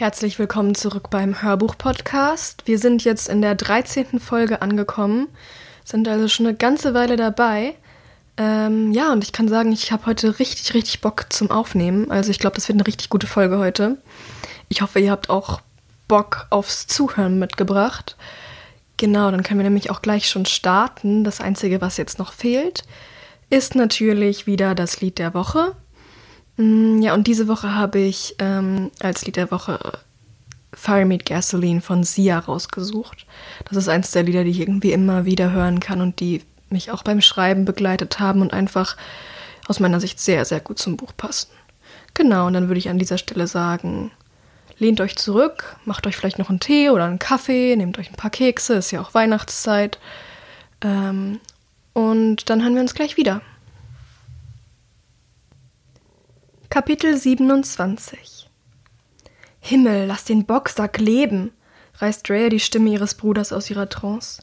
Herzlich willkommen zurück beim Hörbuch-Podcast. Wir sind jetzt in der 13. Folge angekommen, sind also schon eine ganze Weile dabei. Ähm, ja, und ich kann sagen, ich habe heute richtig, richtig Bock zum Aufnehmen. Also ich glaube, das wird eine richtig gute Folge heute. Ich hoffe, ihr habt auch Bock aufs Zuhören mitgebracht. Genau, dann können wir nämlich auch gleich schon starten. Das Einzige, was jetzt noch fehlt, ist natürlich wieder das Lied der Woche. Mm, ja, und diese Woche habe ich ähm, als Lied der Woche Fire Meet Gasoline von Sia rausgesucht. Das ist eins der Lieder, die ich irgendwie immer wieder hören kann und die mich auch beim Schreiben begleitet haben und einfach aus meiner Sicht sehr, sehr gut zum Buch passen. Genau, und dann würde ich an dieser Stelle sagen, lehnt euch zurück, macht euch vielleicht noch einen Tee oder einen Kaffee, nehmt euch ein paar Kekse, ist ja auch Weihnachtszeit. Ähm, und dann hören wir uns gleich wieder. Kapitel 27 Himmel, lass den Boxsack leben, reißt Drea die Stimme ihres Bruders aus ihrer Trance.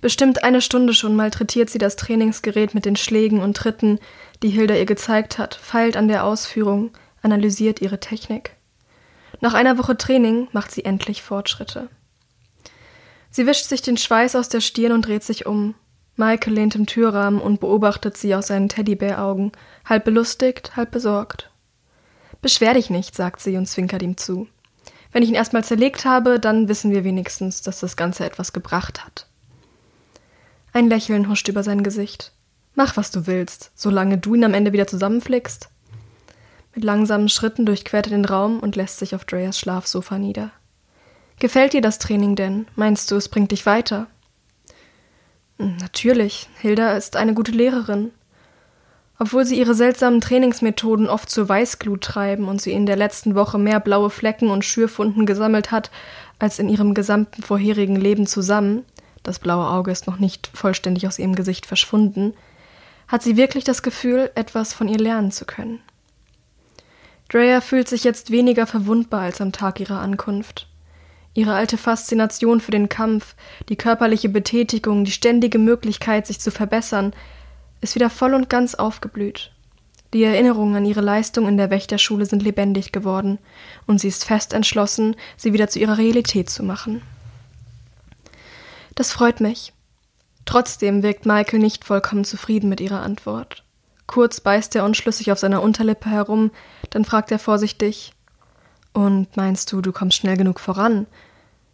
Bestimmt eine Stunde schon malträtiert sie das Trainingsgerät mit den Schlägen und Tritten, die Hilda ihr gezeigt hat, feilt an der Ausführung, analysiert ihre Technik. Nach einer Woche Training macht sie endlich Fortschritte. Sie wischt sich den Schweiß aus der Stirn und dreht sich um. Michael lehnt im Türrahmen und beobachtet sie aus seinen Teddybäraugen, halb belustigt, halb besorgt. Beschwer dich nicht, sagt sie und zwinkert ihm zu. Wenn ich ihn erstmal zerlegt habe, dann wissen wir wenigstens, dass das Ganze etwas gebracht hat. Ein Lächeln huscht über sein Gesicht. Mach, was du willst, solange du ihn am Ende wieder zusammenflickst. Mit langsamen Schritten durchquert er den Raum und lässt sich auf Dreas Schlafsofa nieder. Gefällt dir das Training denn? Meinst du, es bringt dich weiter? Hm, natürlich, Hilda ist eine gute Lehrerin. Obwohl sie ihre seltsamen Trainingsmethoden oft zur Weißglut treiben und sie in der letzten Woche mehr blaue Flecken und Schürfunden gesammelt hat als in ihrem gesamten vorherigen Leben zusammen, das blaue Auge ist noch nicht vollständig aus ihrem Gesicht verschwunden, hat sie wirklich das Gefühl, etwas von ihr lernen zu können. Drea fühlt sich jetzt weniger verwundbar als am Tag ihrer Ankunft. Ihre alte Faszination für den Kampf, die körperliche Betätigung, die ständige Möglichkeit, sich zu verbessern, ist wieder voll und ganz aufgeblüht. Die Erinnerungen an ihre Leistung in der Wächterschule sind lebendig geworden, und sie ist fest entschlossen, sie wieder zu ihrer Realität zu machen. Das freut mich. Trotzdem wirkt Michael nicht vollkommen zufrieden mit ihrer Antwort. Kurz beißt er unschlüssig auf seiner Unterlippe herum, dann fragt er vorsichtig Und meinst du, du kommst schnell genug voran?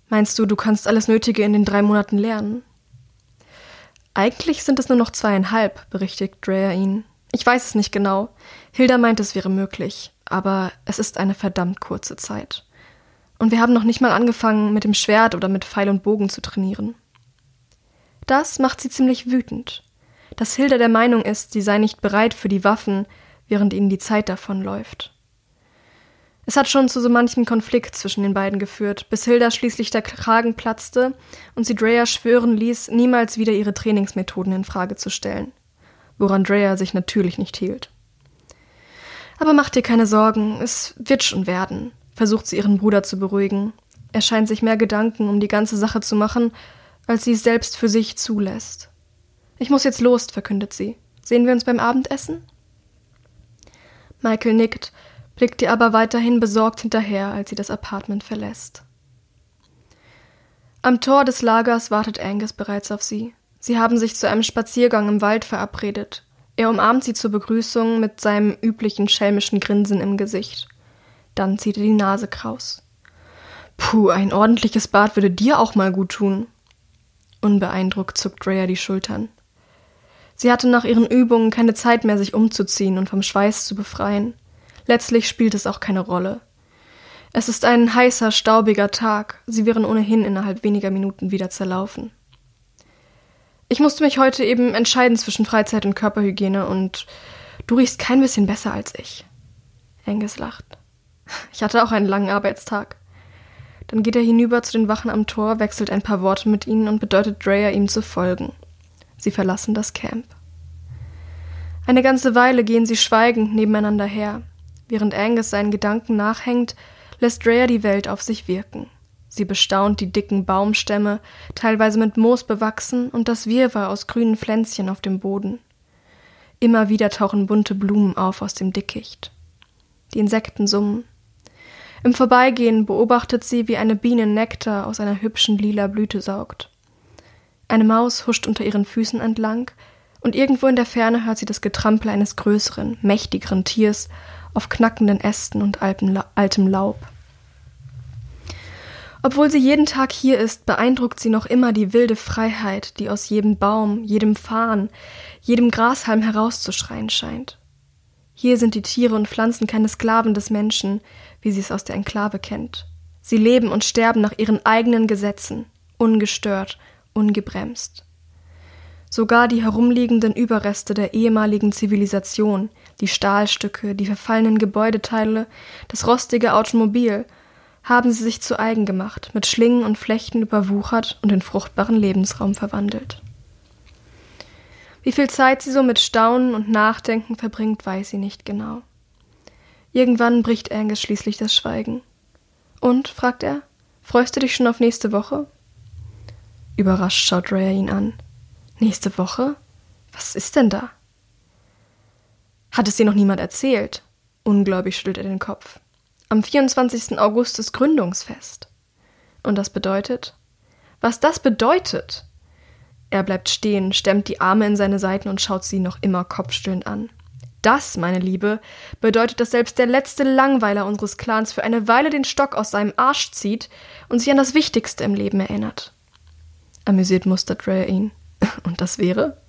Meinst du, du kannst alles Nötige in den drei Monaten lernen? Eigentlich sind es nur noch zweieinhalb, berichtigt Drea ihn. Ich weiß es nicht genau. Hilda meint, es wäre möglich, aber es ist eine verdammt kurze Zeit. Und wir haben noch nicht mal angefangen, mit dem Schwert oder mit Pfeil und Bogen zu trainieren. Das macht sie ziemlich wütend. Dass Hilda der Meinung ist, sie sei nicht bereit für die Waffen, während ihnen die Zeit davonläuft. Es hat schon zu so manchem Konflikt zwischen den beiden geführt, bis Hilda schließlich der Kragen platzte und sie Drea schwören ließ, niemals wieder ihre Trainingsmethoden in Frage zu stellen. Woran Drea sich natürlich nicht hielt. Aber mach dir keine Sorgen, es wird schon werden, versucht sie ihren Bruder zu beruhigen. Er scheint sich mehr Gedanken um die ganze Sache zu machen, als sie es selbst für sich zulässt. Ich muss jetzt los, verkündet sie. Sehen wir uns beim Abendessen? Michael nickt blickt ihr aber weiterhin besorgt hinterher, als sie das Apartment verlässt. Am Tor des Lagers wartet Angus bereits auf sie. Sie haben sich zu einem Spaziergang im Wald verabredet. Er umarmt sie zur Begrüßung mit seinem üblichen schelmischen Grinsen im Gesicht. Dann zieht er die Nase kraus. Puh, ein ordentliches Bad würde dir auch mal gut tun. Unbeeindruckt zuckt Drea die Schultern. Sie hatte nach ihren Übungen keine Zeit mehr, sich umzuziehen und vom Schweiß zu befreien. Letztlich spielt es auch keine Rolle. Es ist ein heißer, staubiger Tag. Sie wären ohnehin innerhalb weniger Minuten wieder zerlaufen. Ich musste mich heute eben entscheiden zwischen Freizeit und Körperhygiene und du riechst kein bisschen besser als ich. Angus lacht. Ich hatte auch einen langen Arbeitstag. Dann geht er hinüber zu den Wachen am Tor, wechselt ein paar Worte mit ihnen und bedeutet Dreyer, ihm zu folgen. Sie verlassen das Camp. Eine ganze Weile gehen sie schweigend nebeneinander her. Während Angus seinen Gedanken nachhängt, lässt Rhea die Welt auf sich wirken. Sie bestaunt die dicken Baumstämme, teilweise mit Moos bewachsen, und das Wirrwarr aus grünen Pflänzchen auf dem Boden. Immer wieder tauchen bunte Blumen auf aus dem Dickicht. Die Insekten summen. Im Vorbeigehen beobachtet sie, wie eine Biene Nektar aus einer hübschen lila Blüte saugt. Eine Maus huscht unter ihren Füßen entlang, und irgendwo in der Ferne hört sie das Getrampel eines größeren, mächtigeren Tiers auf knackenden Ästen und altem Laub. Obwohl sie jeden Tag hier ist, beeindruckt sie noch immer die wilde Freiheit, die aus jedem Baum, jedem Farn, jedem Grashalm herauszuschreien scheint. Hier sind die Tiere und Pflanzen keine Sklaven des Menschen, wie sie es aus der Enklave kennt. Sie leben und sterben nach ihren eigenen Gesetzen, ungestört, ungebremst. Sogar die herumliegenden Überreste der ehemaligen Zivilisation, die Stahlstücke, die verfallenen Gebäudeteile, das rostige Automobil haben sie sich zu eigen gemacht, mit Schlingen und Flechten überwuchert und in fruchtbaren Lebensraum verwandelt. Wie viel Zeit sie so mit Staunen und Nachdenken verbringt, weiß sie nicht genau. Irgendwann bricht Angus schließlich das Schweigen. Und, fragt er, freust du dich schon auf nächste Woche? Überrascht schaut Rhea ihn an. Nächste Woche? Was ist denn da? Hat es dir noch niemand erzählt? Ungläubig schüttelt er den Kopf. Am 24. August ist Gründungsfest. Und das bedeutet? Was das bedeutet? Er bleibt stehen, stemmt die Arme in seine Seiten und schaut sie noch immer kopfstillend an. Das, meine Liebe, bedeutet, dass selbst der letzte Langweiler unseres Clans für eine Weile den Stock aus seinem Arsch zieht und sich an das Wichtigste im Leben erinnert. Amüsiert mustert Rhea ihn. Und das wäre?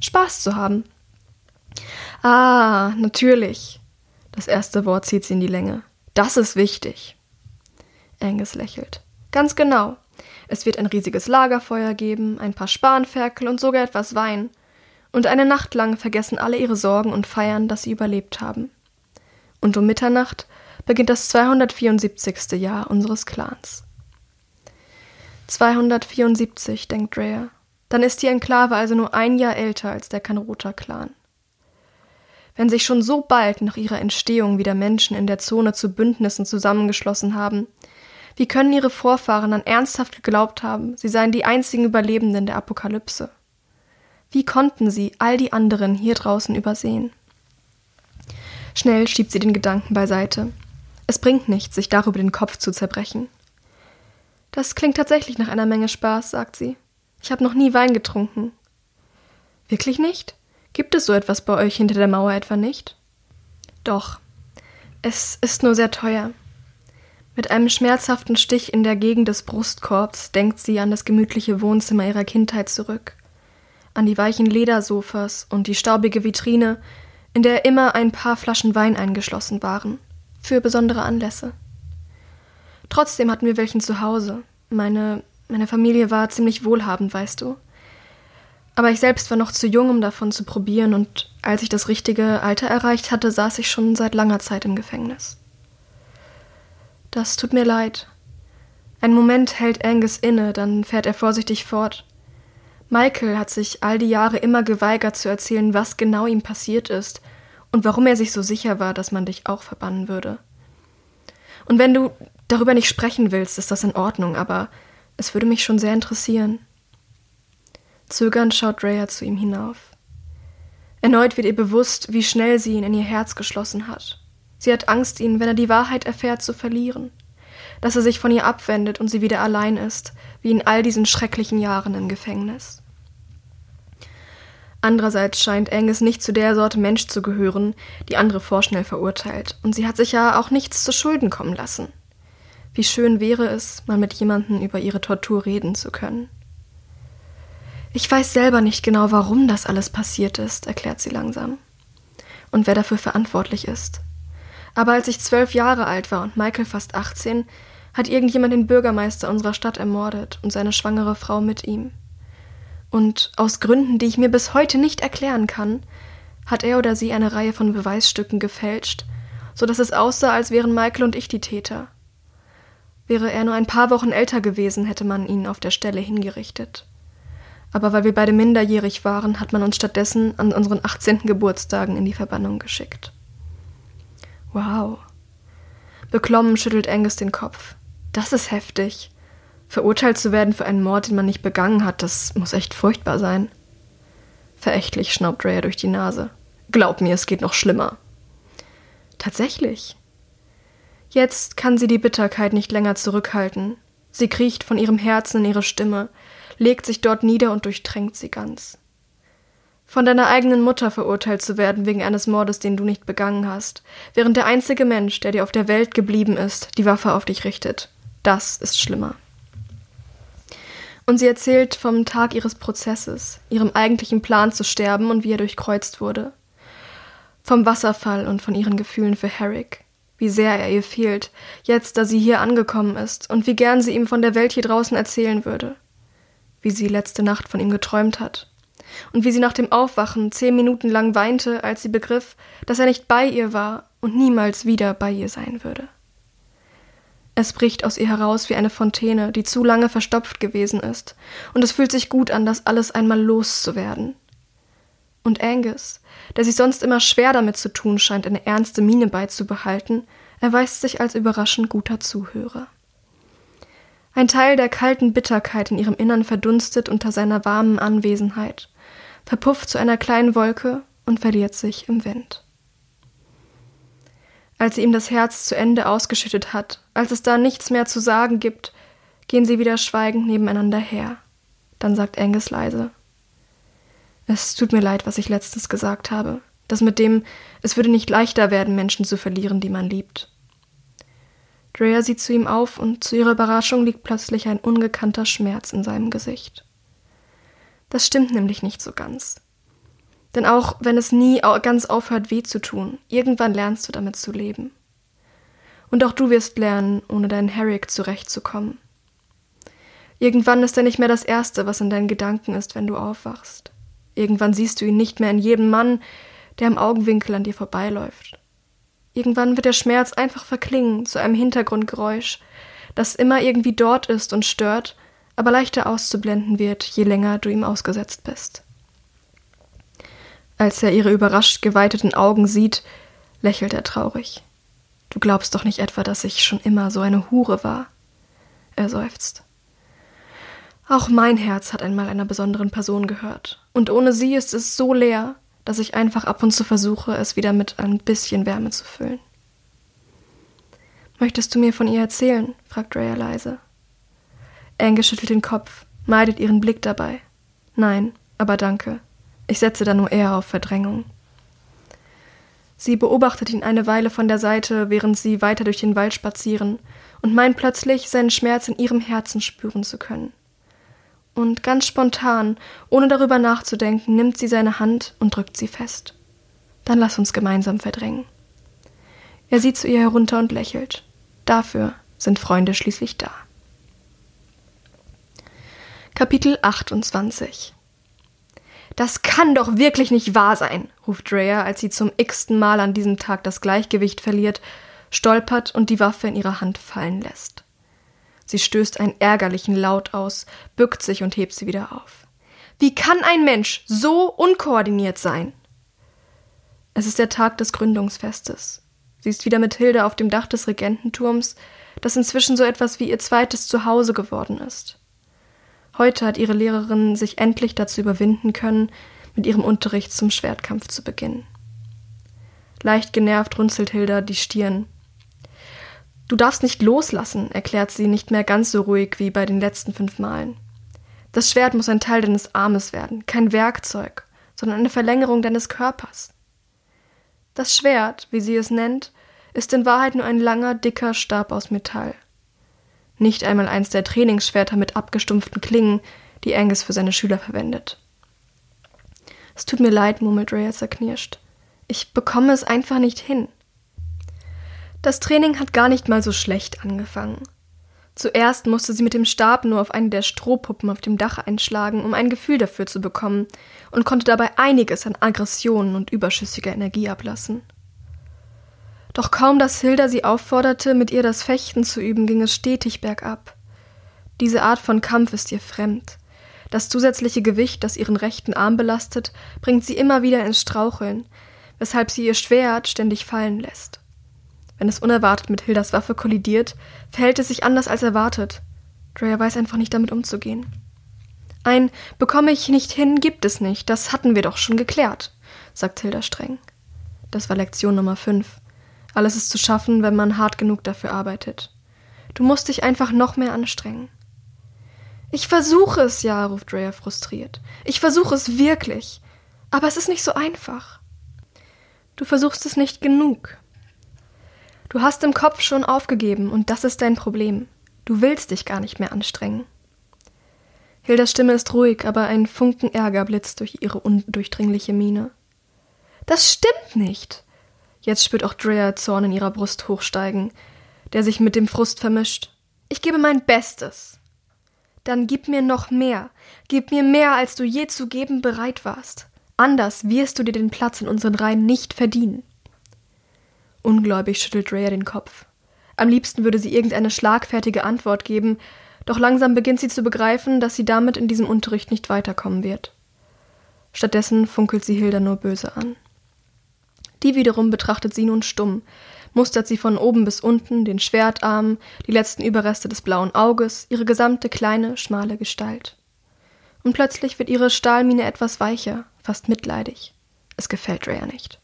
Spaß zu haben. Ah, natürlich. Das erste Wort zieht sie in die Länge. Das ist wichtig. Angus lächelt. Ganz genau. Es wird ein riesiges Lagerfeuer geben, ein paar Spanferkel und sogar etwas Wein. Und eine Nacht lang vergessen alle ihre Sorgen und feiern, dass sie überlebt haben. Und um Mitternacht beginnt das 274. Jahr unseres Clans. 274, denkt Drea. Dann ist die Enklave also nur ein Jahr älter als der Kanrota-Clan. Wenn sich schon so bald nach ihrer Entstehung wieder Menschen in der Zone zu Bündnissen zusammengeschlossen haben, wie können ihre Vorfahren dann ernsthaft geglaubt haben, sie seien die einzigen Überlebenden der Apokalypse? Wie konnten sie all die anderen hier draußen übersehen? Schnell schiebt sie den Gedanken beiseite. Es bringt nichts, sich darüber den Kopf zu zerbrechen. Das klingt tatsächlich nach einer Menge Spaß, sagt sie. Ich habe noch nie Wein getrunken. Wirklich nicht? Gibt es so etwas bei euch hinter der Mauer etwa nicht? Doch. Es ist nur sehr teuer. Mit einem schmerzhaften Stich in der Gegend des Brustkorbs denkt sie an das gemütliche Wohnzimmer ihrer Kindheit zurück, an die weichen Ledersofas und die staubige Vitrine, in der immer ein paar Flaschen Wein eingeschlossen waren, für besondere Anlässe. Trotzdem hatten wir welchen zu Hause. Meine, meine Familie war ziemlich wohlhabend, weißt du. Aber ich selbst war noch zu jung, um davon zu probieren, und als ich das richtige Alter erreicht hatte, saß ich schon seit langer Zeit im Gefängnis. Das tut mir leid. Ein Moment hält Angus inne, dann fährt er vorsichtig fort. Michael hat sich all die Jahre immer geweigert zu erzählen, was genau ihm passiert ist und warum er sich so sicher war, dass man dich auch verbannen würde. Und wenn du darüber nicht sprechen willst, ist das in Ordnung, aber es würde mich schon sehr interessieren. Zögernd schaut Rhea zu ihm hinauf. Erneut wird ihr bewusst, wie schnell sie ihn in ihr Herz geschlossen hat. Sie hat Angst, ihn, wenn er die Wahrheit erfährt, zu verlieren. Dass er sich von ihr abwendet und sie wieder allein ist, wie in all diesen schrecklichen Jahren im Gefängnis. Andererseits scheint Angus nicht zu der Sorte Mensch zu gehören, die andere vorschnell verurteilt, und sie hat sich ja auch nichts zu Schulden kommen lassen. Wie schön wäre es, mal mit jemandem über ihre Tortur reden zu können. Ich weiß selber nicht genau, warum das alles passiert ist, erklärt sie langsam. Und wer dafür verantwortlich ist. Aber als ich zwölf Jahre alt war und Michael fast 18, hat irgendjemand den Bürgermeister unserer Stadt ermordet und seine schwangere Frau mit ihm. Und aus Gründen, die ich mir bis heute nicht erklären kann, hat er oder sie eine Reihe von Beweisstücken gefälscht, so dass es aussah, als wären Michael und ich die Täter. Wäre er nur ein paar Wochen älter gewesen, hätte man ihn auf der Stelle hingerichtet aber weil wir beide minderjährig waren, hat man uns stattdessen an unseren 18. Geburtstagen in die Verbannung geschickt. Wow. Beklommen schüttelt Angus den Kopf. Das ist heftig. Verurteilt zu werden für einen Mord, den man nicht begangen hat, das muss echt furchtbar sein. Verächtlich schnaubt Rhea durch die Nase. Glaub mir, es geht noch schlimmer. Tatsächlich. Jetzt kann sie die Bitterkeit nicht länger zurückhalten. Sie kriecht von ihrem Herzen in ihre Stimme, legt sich dort nieder und durchtränkt sie ganz. Von deiner eigenen Mutter verurteilt zu werden wegen eines Mordes, den du nicht begangen hast, während der einzige Mensch, der dir auf der Welt geblieben ist, die Waffe auf dich richtet. Das ist schlimmer. Und sie erzählt vom Tag ihres Prozesses, ihrem eigentlichen Plan zu sterben und wie er durchkreuzt wurde. Vom Wasserfall und von ihren Gefühlen für Herrick. Wie sehr er ihr fehlt, jetzt da sie hier angekommen ist, und wie gern sie ihm von der Welt hier draußen erzählen würde. Wie sie letzte Nacht von ihm geträumt hat und wie sie nach dem Aufwachen zehn Minuten lang weinte, als sie begriff, dass er nicht bei ihr war und niemals wieder bei ihr sein würde. Es bricht aus ihr heraus wie eine Fontäne, die zu lange verstopft gewesen ist, und es fühlt sich gut an, das alles einmal loszuwerden. Und Angus, der sich sonst immer schwer damit zu tun scheint, eine ernste Miene beizubehalten, erweist sich als überraschend guter Zuhörer. Ein Teil der kalten Bitterkeit in ihrem Innern verdunstet unter seiner warmen Anwesenheit, verpufft zu einer kleinen Wolke und verliert sich im Wind. Als sie ihm das Herz zu Ende ausgeschüttet hat, als es da nichts mehr zu sagen gibt, gehen sie wieder schweigend nebeneinander her. Dann sagt Angus leise: Es tut mir leid, was ich letztens gesagt habe. Das mit dem, es würde nicht leichter werden, Menschen zu verlieren, die man liebt. Drea sieht zu ihm auf und zu ihrer Überraschung liegt plötzlich ein ungekannter Schmerz in seinem Gesicht. Das stimmt nämlich nicht so ganz. Denn auch wenn es nie ganz aufhört, weh zu tun, irgendwann lernst du damit zu leben. Und auch du wirst lernen, ohne deinen Herrick zurechtzukommen. Irgendwann ist er nicht mehr das Erste, was in deinen Gedanken ist, wenn du aufwachst. Irgendwann siehst du ihn nicht mehr in jedem Mann, der im Augenwinkel an dir vorbeiläuft. Irgendwann wird der Schmerz einfach verklingen zu einem Hintergrundgeräusch, das immer irgendwie dort ist und stört, aber leichter auszublenden wird, je länger du ihm ausgesetzt bist. Als er ihre überrascht geweiteten Augen sieht, lächelt er traurig. Du glaubst doch nicht etwa, dass ich schon immer so eine Hure war? Er seufzt. Auch mein Herz hat einmal einer besonderen Person gehört, und ohne sie ist es so leer, dass ich einfach ab und zu versuche, es wieder mit ein bisschen Wärme zu füllen. Möchtest du mir von ihr erzählen? fragt Rhea leise. Ange schüttelt den Kopf, meidet ihren Blick dabei. Nein, aber danke. Ich setze da nur eher auf Verdrängung. Sie beobachtet ihn eine Weile von der Seite, während sie weiter durch den Wald spazieren, und meint plötzlich, seinen Schmerz in ihrem Herzen spüren zu können. Und ganz spontan, ohne darüber nachzudenken, nimmt sie seine Hand und drückt sie fest. Dann lass uns gemeinsam verdrängen. Er sieht zu ihr herunter und lächelt. Dafür sind Freunde schließlich da. Kapitel 28 Das kann doch wirklich nicht wahr sein, ruft Drea, als sie zum x-ten Mal an diesem Tag das Gleichgewicht verliert, stolpert und die Waffe in ihrer Hand fallen lässt. Sie stößt einen ärgerlichen Laut aus, bückt sich und hebt sie wieder auf. Wie kann ein Mensch so unkoordiniert sein? Es ist der Tag des Gründungsfestes. Sie ist wieder mit Hilde auf dem Dach des Regententurms, das inzwischen so etwas wie ihr zweites Zuhause geworden ist. Heute hat ihre Lehrerin sich endlich dazu überwinden können, mit ihrem Unterricht zum Schwertkampf zu beginnen. Leicht genervt runzelt Hilda die Stirn. Du darfst nicht loslassen, erklärt sie nicht mehr ganz so ruhig wie bei den letzten fünf Malen. Das Schwert muss ein Teil deines Armes werden, kein Werkzeug, sondern eine Verlängerung deines Körpers. Das Schwert, wie sie es nennt, ist in Wahrheit nur ein langer, dicker Stab aus Metall. Nicht einmal eins der Trainingsschwerter mit abgestumpften Klingen, die Angus für seine Schüler verwendet. Es tut mir leid, murmelt Rhea zerknirscht. Ich bekomme es einfach nicht hin. Das Training hat gar nicht mal so schlecht angefangen. Zuerst musste sie mit dem Stab nur auf eine der Strohpuppen auf dem Dach einschlagen, um ein Gefühl dafür zu bekommen, und konnte dabei einiges an Aggressionen und überschüssiger Energie ablassen. Doch kaum, dass Hilda sie aufforderte, mit ihr das Fechten zu üben, ging es stetig bergab. Diese Art von Kampf ist ihr fremd. Das zusätzliche Gewicht, das ihren rechten Arm belastet, bringt sie immer wieder ins Straucheln, weshalb sie ihr Schwert ständig fallen lässt. Wenn es unerwartet mit Hildas Waffe kollidiert, verhält es sich anders als erwartet. Drea weiß einfach nicht damit umzugehen. Ein bekomme ich nicht hin gibt es nicht, das hatten wir doch schon geklärt, sagt Hilda streng. Das war Lektion Nummer fünf Alles ist zu schaffen, wenn man hart genug dafür arbeitet. Du musst dich einfach noch mehr anstrengen. Ich versuche es ja, ruft Drea frustriert. Ich versuche es wirklich. Aber es ist nicht so einfach. Du versuchst es nicht genug. Du hast im Kopf schon aufgegeben und das ist dein Problem. Du willst dich gar nicht mehr anstrengen. Hildas Stimme ist ruhig, aber ein Funken Ärger blitzt durch ihre undurchdringliche Miene. Das stimmt nicht. Jetzt spürt auch Drea Zorn in ihrer Brust hochsteigen, der sich mit dem Frust vermischt. Ich gebe mein Bestes. Dann gib mir noch mehr. Gib mir mehr, als du je zu geben bereit warst. Anders wirst du dir den Platz in unseren Reihen nicht verdienen. Ungläubig schüttelt Drea den Kopf. Am liebsten würde sie irgendeine schlagfertige Antwort geben, doch langsam beginnt sie zu begreifen, dass sie damit in diesem Unterricht nicht weiterkommen wird. Stattdessen funkelt sie Hilda nur böse an. Die wiederum betrachtet sie nun stumm, mustert sie von oben bis unten, den Schwertarm, die letzten Überreste des blauen Auges, ihre gesamte kleine, schmale Gestalt. Und plötzlich wird ihre Stahlmine etwas weicher, fast mitleidig. Es gefällt Rhea nicht.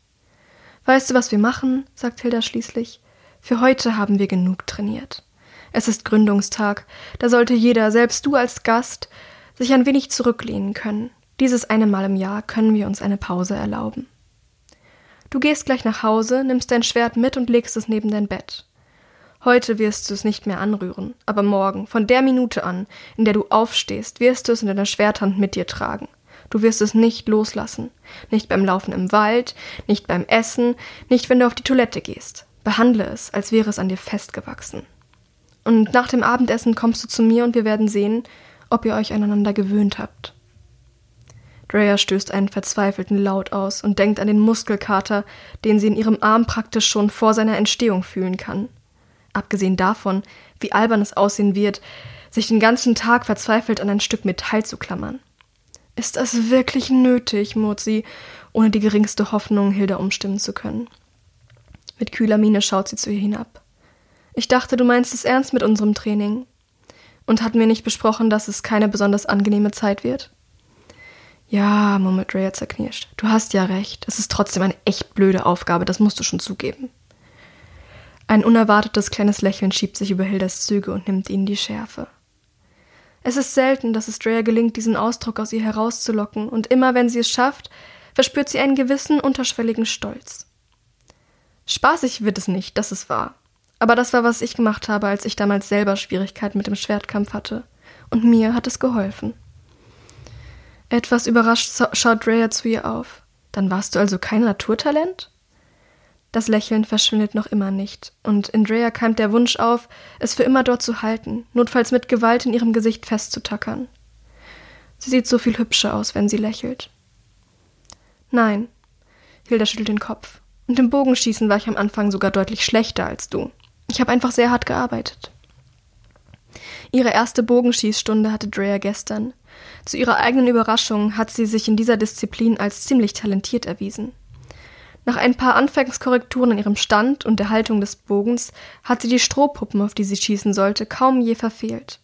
Weißt du, was wir machen? sagt Hilda schließlich. Für heute haben wir genug trainiert. Es ist Gründungstag, da sollte jeder, selbst du als Gast, sich ein wenig zurücklehnen können. Dieses eine Mal im Jahr können wir uns eine Pause erlauben. Du gehst gleich nach Hause, nimmst dein Schwert mit und legst es neben dein Bett. Heute wirst du es nicht mehr anrühren, aber morgen, von der Minute an, in der du aufstehst, wirst du es in deiner Schwerthand mit dir tragen. Du wirst es nicht loslassen. Nicht beim Laufen im Wald, nicht beim Essen, nicht wenn du auf die Toilette gehst. Behandle es, als wäre es an dir festgewachsen. Und nach dem Abendessen kommst du zu mir und wir werden sehen, ob ihr euch aneinander gewöhnt habt. Drea stößt einen verzweifelten Laut aus und denkt an den Muskelkater, den sie in ihrem Arm praktisch schon vor seiner Entstehung fühlen kann. Abgesehen davon, wie albern es aussehen wird, sich den ganzen Tag verzweifelt an ein Stück Metall zu klammern. Ist das wirklich nötig? murrt sie, ohne die geringste Hoffnung, Hilda umstimmen zu können. Mit kühler Miene schaut sie zu ihr hinab. Ich dachte, du meinst es ernst mit unserem Training. Und hatten wir nicht besprochen, dass es keine besonders angenehme Zeit wird? Ja, murmelt Rhea zerknirscht. Du hast ja recht. Es ist trotzdem eine echt blöde Aufgabe, das musst du schon zugeben. Ein unerwartetes kleines Lächeln schiebt sich über Hildas Züge und nimmt ihnen die Schärfe. Es ist selten, dass es Drea gelingt, diesen Ausdruck aus ihr herauszulocken, und immer wenn sie es schafft, verspürt sie einen gewissen unterschwelligen Stolz. Spaßig wird es nicht, das ist wahr. Aber das war, was ich gemacht habe, als ich damals selber Schwierigkeiten mit dem Schwertkampf hatte. Und mir hat es geholfen. Etwas überrascht schaut Drea zu ihr auf. Dann warst du also kein Naturtalent? Das Lächeln verschwindet noch immer nicht, und in Drea keimt der Wunsch auf, es für immer dort zu halten, notfalls mit Gewalt in ihrem Gesicht festzutackern. Sie sieht so viel hübscher aus, wenn sie lächelt. Nein, Hilda schüttelt den Kopf. Und im Bogenschießen war ich am Anfang sogar deutlich schlechter als du. Ich habe einfach sehr hart gearbeitet. Ihre erste Bogenschießstunde hatte Drea gestern. Zu ihrer eigenen Überraschung hat sie sich in dieser Disziplin als ziemlich talentiert erwiesen. Nach ein paar Anfangskorrekturen in ihrem Stand und der Haltung des Bogens hat sie die Strohpuppen, auf die sie schießen sollte, kaum je verfehlt.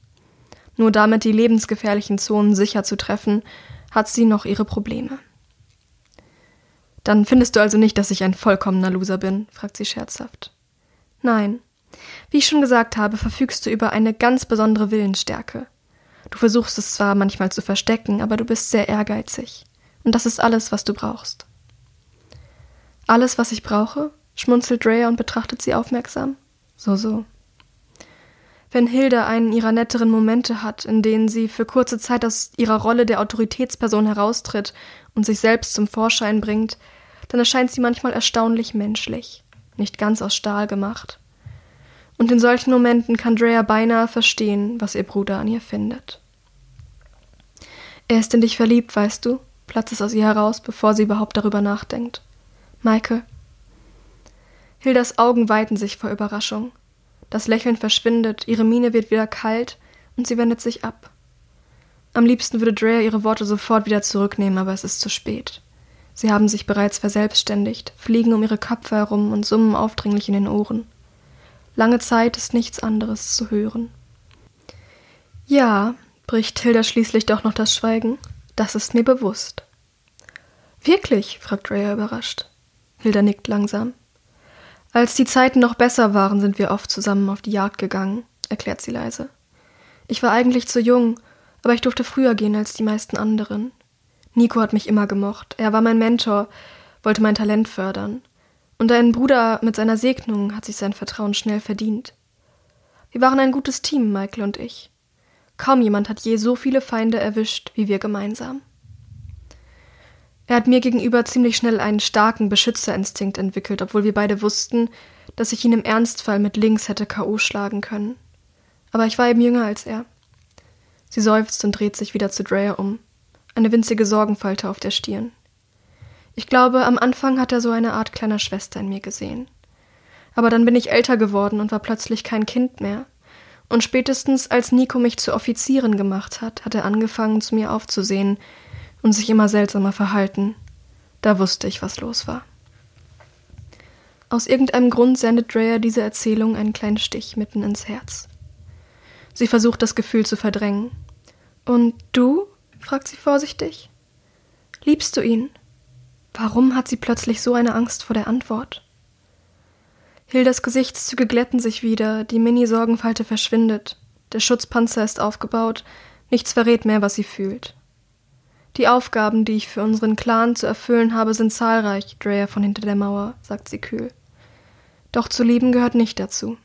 Nur damit die lebensgefährlichen Zonen sicher zu treffen, hat sie noch ihre Probleme. Dann findest du also nicht, dass ich ein vollkommener Loser bin? fragt sie scherzhaft. Nein, wie ich schon gesagt habe, verfügst du über eine ganz besondere Willensstärke. Du versuchst es zwar manchmal zu verstecken, aber du bist sehr ehrgeizig. Und das ist alles, was du brauchst. Alles, was ich brauche? schmunzelt Drea und betrachtet sie aufmerksam. So, so. Wenn Hilda einen ihrer netteren Momente hat, in denen sie für kurze Zeit aus ihrer Rolle der Autoritätsperson heraustritt und sich selbst zum Vorschein bringt, dann erscheint sie manchmal erstaunlich menschlich, nicht ganz aus Stahl gemacht und in solchen Momenten kann Drea beinahe verstehen, was ihr Bruder an ihr findet. Er ist in dich verliebt, weißt du? platzt es aus ihr heraus, bevor sie überhaupt darüber nachdenkt. Michael. Hildas Augen weiten sich vor Überraschung. Das Lächeln verschwindet, ihre Miene wird wieder kalt und sie wendet sich ab. Am liebsten würde Drea ihre Worte sofort wieder zurücknehmen, aber es ist zu spät. Sie haben sich bereits verselbstständigt, fliegen um ihre Köpfe herum und summen aufdringlich in den Ohren. Lange Zeit ist nichts anderes zu hören. Ja, bricht Hilda schließlich doch noch das Schweigen, das ist mir bewusst. Wirklich? fragt Rhea überrascht. Hilda nickt langsam. Als die Zeiten noch besser waren, sind wir oft zusammen auf die Jagd gegangen, erklärt sie leise. Ich war eigentlich zu jung, aber ich durfte früher gehen als die meisten anderen. Nico hat mich immer gemocht. Er war mein Mentor, wollte mein Talent fördern. Und dein Bruder mit seiner Segnung hat sich sein Vertrauen schnell verdient. Wir waren ein gutes Team, Michael und ich. Kaum jemand hat je so viele Feinde erwischt wie wir gemeinsam. Er hat mir gegenüber ziemlich schnell einen starken Beschützerinstinkt entwickelt, obwohl wir beide wussten, dass ich ihn im Ernstfall mit links hätte K.O. schlagen können. Aber ich war eben jünger als er. Sie seufzt und dreht sich wieder zu Drea um. Eine winzige Sorgenfalte auf der Stirn. Ich glaube, am Anfang hat er so eine Art kleiner Schwester in mir gesehen. Aber dann bin ich älter geworden und war plötzlich kein Kind mehr. Und spätestens als Nico mich zu Offizierin gemacht hat, hat er angefangen, zu mir aufzusehen und sich immer seltsamer verhalten. Da wusste ich, was los war. Aus irgendeinem Grund sendet Drea diese Erzählung einen kleinen Stich mitten ins Herz. Sie versucht das Gefühl zu verdrängen. Und du? fragt sie vorsichtig. Liebst du ihn? Warum hat sie plötzlich so eine Angst vor der Antwort? Hildas Gesichtszüge glätten sich wieder, die Mini-Sorgenfalte verschwindet, der Schutzpanzer ist aufgebaut, nichts verrät mehr, was sie fühlt. Die Aufgaben, die ich für unseren Clan zu erfüllen habe, sind zahlreich, Drea von hinter der Mauer, sagt sie kühl. Doch zu lieben gehört nicht dazu.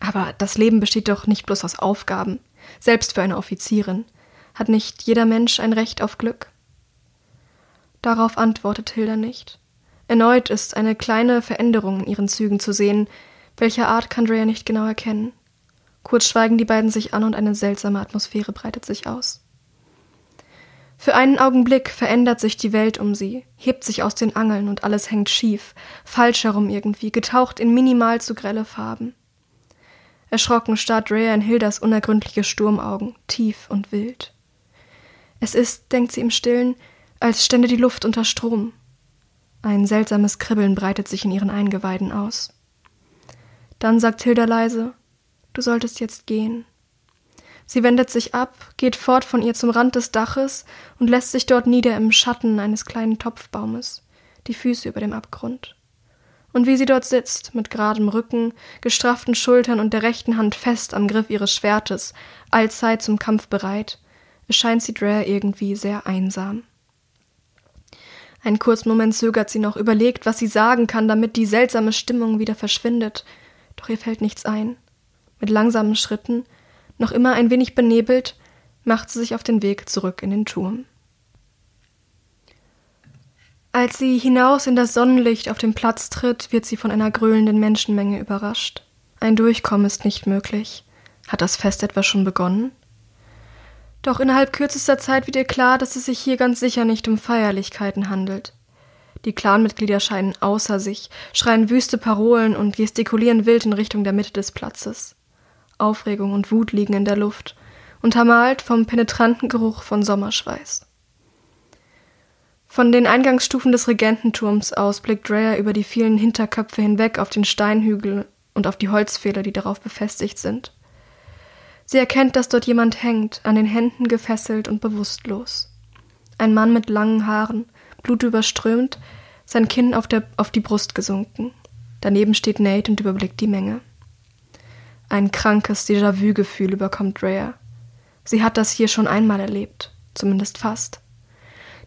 Aber das Leben besteht doch nicht bloß aus Aufgaben. Selbst für eine Offizierin. Hat nicht jeder Mensch ein Recht auf Glück? Darauf antwortet Hilda nicht. Erneut ist eine kleine Veränderung in ihren Zügen zu sehen, welcher Art kann Drea nicht genau erkennen. Kurz schweigen die beiden sich an und eine seltsame Atmosphäre breitet sich aus. Für einen Augenblick verändert sich die Welt um sie, hebt sich aus den Angeln und alles hängt schief, falsch herum irgendwie, getaucht in minimal zu grelle Farben. Erschrocken starrt Rhea in Hildas unergründliche Sturmaugen, tief und wild. Es ist, denkt sie im Stillen, als stände die Luft unter Strom. Ein seltsames Kribbeln breitet sich in ihren Eingeweiden aus. Dann sagt Hilda leise, Du solltest jetzt gehen. Sie wendet sich ab, geht fort von ihr zum Rand des Daches und lässt sich dort nieder im Schatten eines kleinen Topfbaumes, die Füße über dem Abgrund. Und wie sie dort sitzt, mit geradem Rücken, gestrafften Schultern und der rechten Hand fest am Griff ihres Schwertes, allzeit zum Kampf bereit, erscheint sie Drea irgendwie sehr einsam. Einen kurzen Moment zögert sie noch, überlegt, was sie sagen kann, damit die seltsame Stimmung wieder verschwindet, doch ihr fällt nichts ein. Mit langsamen Schritten noch immer ein wenig benebelt, macht sie sich auf den Weg zurück in den Turm. Als sie hinaus in das Sonnenlicht auf den Platz tritt, wird sie von einer gröhlenden Menschenmenge überrascht. Ein Durchkommen ist nicht möglich. Hat das Fest etwa schon begonnen? Doch innerhalb kürzester Zeit wird ihr klar, dass es sich hier ganz sicher nicht um Feierlichkeiten handelt. Die Clanmitglieder scheinen außer sich, schreien wüste Parolen und gestikulieren wild in Richtung der Mitte des Platzes. Aufregung und Wut liegen in der Luft, untermalt vom penetranten Geruch von Sommerschweiß. Von den Eingangsstufen des Regententurms aus blickt Drea über die vielen Hinterköpfe hinweg auf den Steinhügel und auf die Holzpfähle, die darauf befestigt sind. Sie erkennt, dass dort jemand hängt, an den Händen gefesselt und bewusstlos. Ein Mann mit langen Haaren, blutüberströmt, sein Kinn auf, der, auf die Brust gesunken. Daneben steht Nate und überblickt die Menge. Ein krankes Déjà-vu-Gefühl überkommt Rhea. Sie hat das hier schon einmal erlebt, zumindest fast.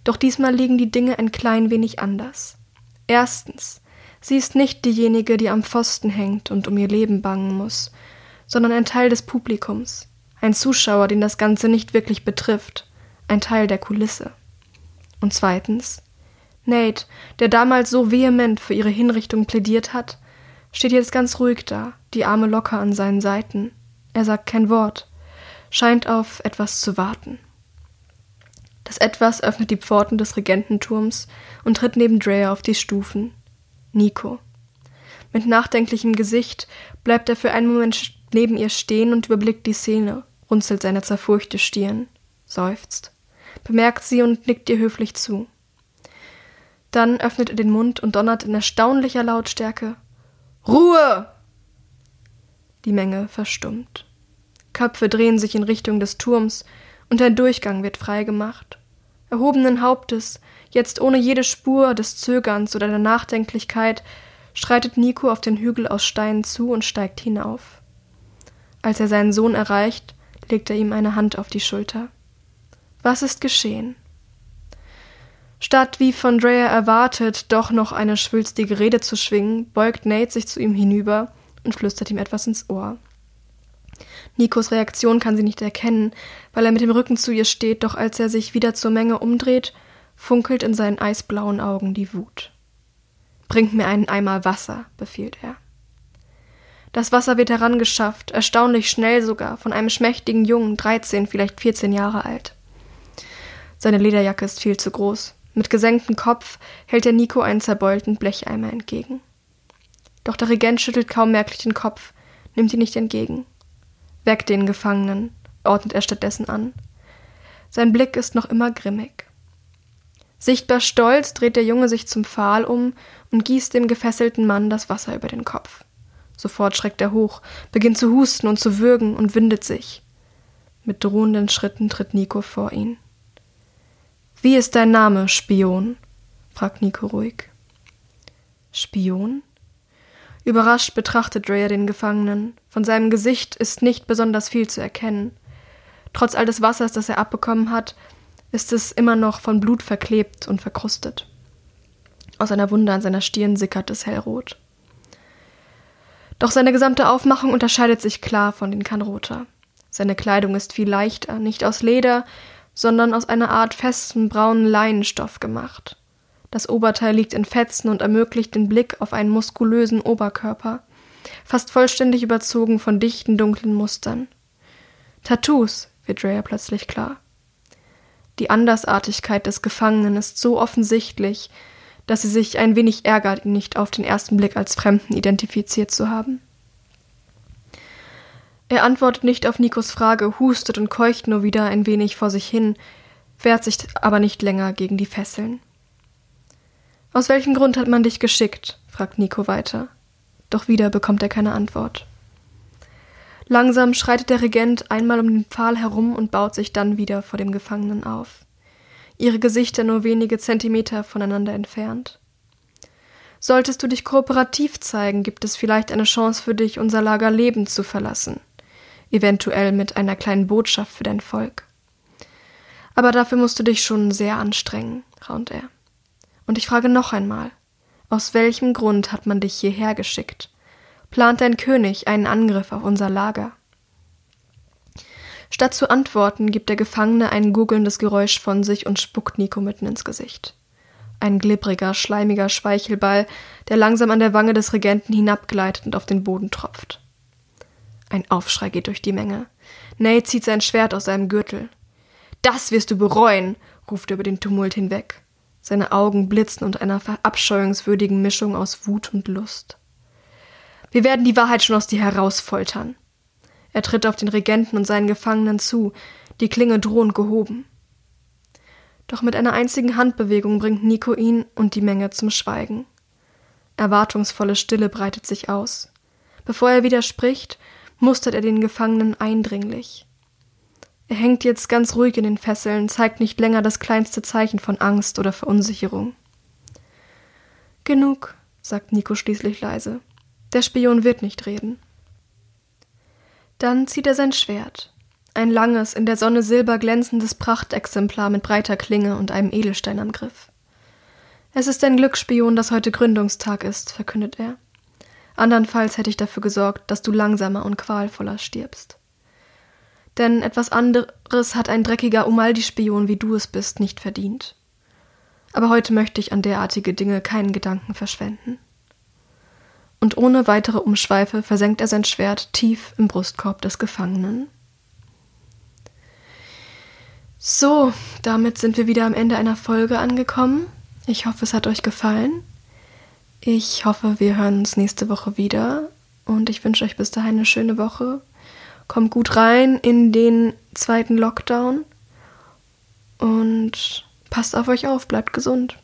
Doch diesmal liegen die Dinge ein klein wenig anders. Erstens, sie ist nicht diejenige, die am Pfosten hängt und um ihr Leben bangen muss, sondern ein Teil des Publikums, ein Zuschauer, den das Ganze nicht wirklich betrifft, ein Teil der Kulisse. Und zweitens, Nate, der damals so vehement für ihre Hinrichtung plädiert hat, steht jetzt ganz ruhig da, die Arme locker an seinen Seiten. Er sagt kein Wort, scheint auf etwas zu warten. Das Etwas öffnet die Pforten des Regententurms und tritt neben Drea auf die Stufen. Nico. Mit nachdenklichem Gesicht bleibt er für einen Moment neben ihr stehen und überblickt die Szene, runzelt seine zerfurchte Stirn, seufzt, bemerkt sie und nickt ihr höflich zu. Dann öffnet er den Mund und donnert in erstaunlicher Lautstärke Ruhe! Die Menge verstummt. Köpfe drehen sich in Richtung des Turms und ein Durchgang wird freigemacht. Erhobenen Hauptes, jetzt ohne jede Spur des Zögerns oder der Nachdenklichkeit, schreitet Nico auf den Hügel aus Steinen zu und steigt hinauf. Als er seinen Sohn erreicht, legt er ihm eine Hand auf die Schulter. Was ist geschehen? Statt wie von Dreyer erwartet, doch noch eine schwülstige Rede zu schwingen, beugt Nate sich zu ihm hinüber und flüstert ihm etwas ins Ohr. Nikos Reaktion kann sie nicht erkennen, weil er mit dem Rücken zu ihr steht, doch als er sich wieder zur Menge umdreht, funkelt in seinen eisblauen Augen die Wut. Bringt mir einen Eimer Wasser, befiehlt er. Das Wasser wird herangeschafft, erstaunlich schnell sogar, von einem schmächtigen Jungen, 13, vielleicht 14 Jahre alt. Seine Lederjacke ist viel zu groß. Mit gesenktem Kopf hält er Nico einen zerbeulten Blecheimer entgegen. Doch der Regent schüttelt kaum merklich den Kopf, nimmt ihn nicht entgegen. Weg den Gefangenen, ordnet er stattdessen an. Sein Blick ist noch immer grimmig. Sichtbar stolz dreht der Junge sich zum Pfahl um und gießt dem gefesselten Mann das Wasser über den Kopf. Sofort schreckt er hoch, beginnt zu husten und zu würgen und windet sich. Mit drohenden Schritten tritt Nico vor ihn. Wie ist dein Name, Spion? fragt Nico ruhig. Spion? Überrascht betrachtet Dreyer den Gefangenen. Von seinem Gesicht ist nicht besonders viel zu erkennen. Trotz all des Wassers, das er abbekommen hat, ist es immer noch von Blut verklebt und verkrustet. Aus einer Wunde an seiner Stirn sickert es hellrot. Doch seine gesamte Aufmachung unterscheidet sich klar von den Kanroter. Seine Kleidung ist viel leichter, nicht aus Leder, sondern aus einer Art festen braunen Leinenstoff gemacht. Das Oberteil liegt in Fetzen und ermöglicht den Blick auf einen muskulösen Oberkörper, fast vollständig überzogen von dichten, dunklen Mustern. Tattoos, wird Drea plötzlich klar. Die Andersartigkeit des Gefangenen ist so offensichtlich, dass sie sich ein wenig ärgert, ihn nicht auf den ersten Blick als Fremden identifiziert zu haben. Er antwortet nicht auf Nikos Frage, hustet und keucht nur wieder ein wenig vor sich hin, wehrt sich aber nicht länger gegen die Fesseln. Aus welchem Grund hat man dich geschickt? fragt Nico weiter. Doch wieder bekommt er keine Antwort. Langsam schreitet der Regent einmal um den Pfahl herum und baut sich dann wieder vor dem Gefangenen auf. Ihre Gesichter nur wenige Zentimeter voneinander entfernt. Solltest du dich kooperativ zeigen, gibt es vielleicht eine Chance für dich, unser Lager lebend zu verlassen eventuell mit einer kleinen Botschaft für dein Volk. Aber dafür musst du dich schon sehr anstrengen, raunt er. Und ich frage noch einmal, aus welchem Grund hat man dich hierher geschickt? Plant dein König einen Angriff auf unser Lager? Statt zu antworten, gibt der Gefangene ein gurgelndes Geräusch von sich und spuckt Nico mitten ins Gesicht. Ein glibbriger, schleimiger Speichelball, der langsam an der Wange des Regenten hinabgleitet und auf den Boden tropft. Ein Aufschrei geht durch die Menge. Nate zieht sein Schwert aus seinem Gürtel. Das wirst du bereuen, ruft er über den Tumult hinweg. Seine Augen blitzen unter einer verabscheuungswürdigen Mischung aus Wut und Lust. Wir werden die Wahrheit schon aus dir herausfoltern. Er tritt auf den Regenten und seinen Gefangenen zu, die Klinge drohend gehoben. Doch mit einer einzigen Handbewegung bringt Nico ihn und die Menge zum Schweigen. Erwartungsvolle Stille breitet sich aus. Bevor er widerspricht, mustert er den Gefangenen eindringlich. Er hängt jetzt ganz ruhig in den Fesseln, zeigt nicht länger das kleinste Zeichen von Angst oder Verunsicherung. Genug, sagt Nico schließlich leise. Der Spion wird nicht reden. Dann zieht er sein Schwert. Ein langes, in der Sonne silberglänzendes Prachtexemplar mit breiter Klinge und einem Edelstein am Griff. Es ist ein Glücksspion, dass heute Gründungstag ist, verkündet er. Andernfalls hätte ich dafür gesorgt, dass du langsamer und qualvoller stirbst. Denn etwas anderes hat ein dreckiger Umaldi-Spion, wie du es bist, nicht verdient. Aber heute möchte ich an derartige Dinge keinen Gedanken verschwenden. Und ohne weitere Umschweife versenkt er sein Schwert tief im Brustkorb des Gefangenen. So, damit sind wir wieder am Ende einer Folge angekommen. Ich hoffe, es hat euch gefallen. Ich hoffe, wir hören uns nächste Woche wieder und ich wünsche euch bis dahin eine schöne Woche. Kommt gut rein in den zweiten Lockdown und passt auf euch auf, bleibt gesund.